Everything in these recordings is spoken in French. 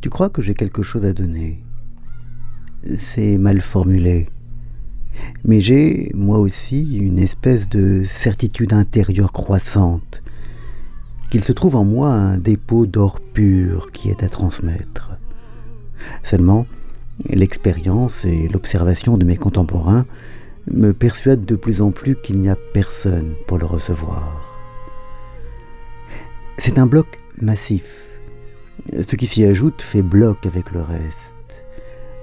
Tu crois que j'ai quelque chose à donner? C'est mal formulé. Mais j'ai, moi aussi, une espèce de certitude intérieure croissante, qu'il se trouve en moi un dépôt d'or pur qui est à transmettre. Seulement, l'expérience et l'observation de mes contemporains me persuadent de plus en plus qu'il n'y a personne pour le recevoir. C'est un bloc massif. Ce qui s'y ajoute fait bloc avec le reste.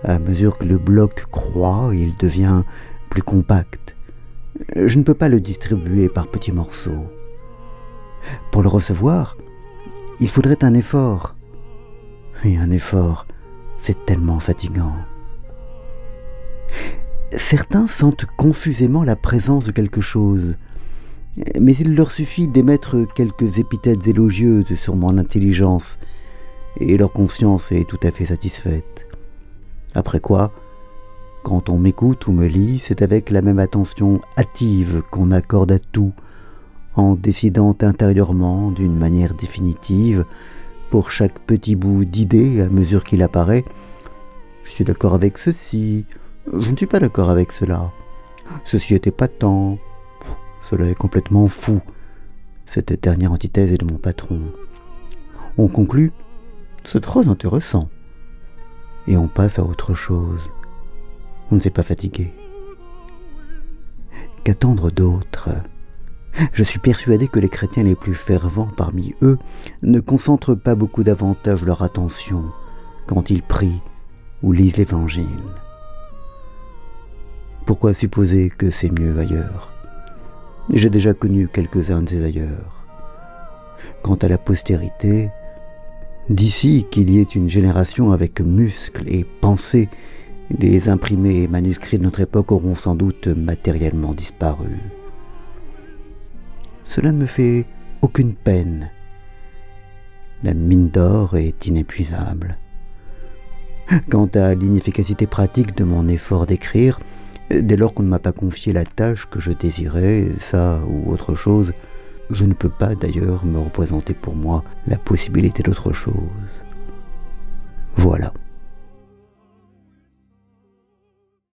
À mesure que le bloc croît, il devient plus compact. Je ne peux pas le distribuer par petits morceaux. Pour le recevoir, il faudrait un effort. Et un effort, c'est tellement fatigant. Certains sentent confusément la présence de quelque chose, mais il leur suffit d'émettre quelques épithètes élogieuses sur mon intelligence, et leur conscience est tout à fait satisfaite. Après quoi, quand on m'écoute ou me lit, c'est avec la même attention hâtive qu'on accorde à tout, en décidant intérieurement d'une manière définitive, pour chaque petit bout d'idée à mesure qu'il apparaît, je suis d'accord avec ceci, je ne suis pas d'accord avec cela. Ceci était pas tant. Cela est complètement fou. Cette dernière antithèse est de mon patron. On conclut, c'est très intéressant. Et on passe à autre chose. On ne s'est pas fatigué. Qu'attendre d'autres Je suis persuadé que les chrétiens les plus fervents parmi eux ne concentrent pas beaucoup davantage leur attention quand ils prient ou lisent l'Évangile. Pourquoi supposer que c'est mieux ailleurs? J'ai déjà connu quelques-uns de ces ailleurs. Quant à la postérité, d'ici qu'il y ait une génération avec muscles et pensée, les imprimés et manuscrits de notre époque auront sans doute matériellement disparu. Cela ne me fait aucune peine. La mine d'or est inépuisable. Quant à l'inefficacité pratique de mon effort d'écrire, Dès lors qu'on ne m'a pas confié la tâche que je désirais, ça ou autre chose, je ne peux pas d'ailleurs me représenter pour moi la possibilité d'autre chose. Voilà.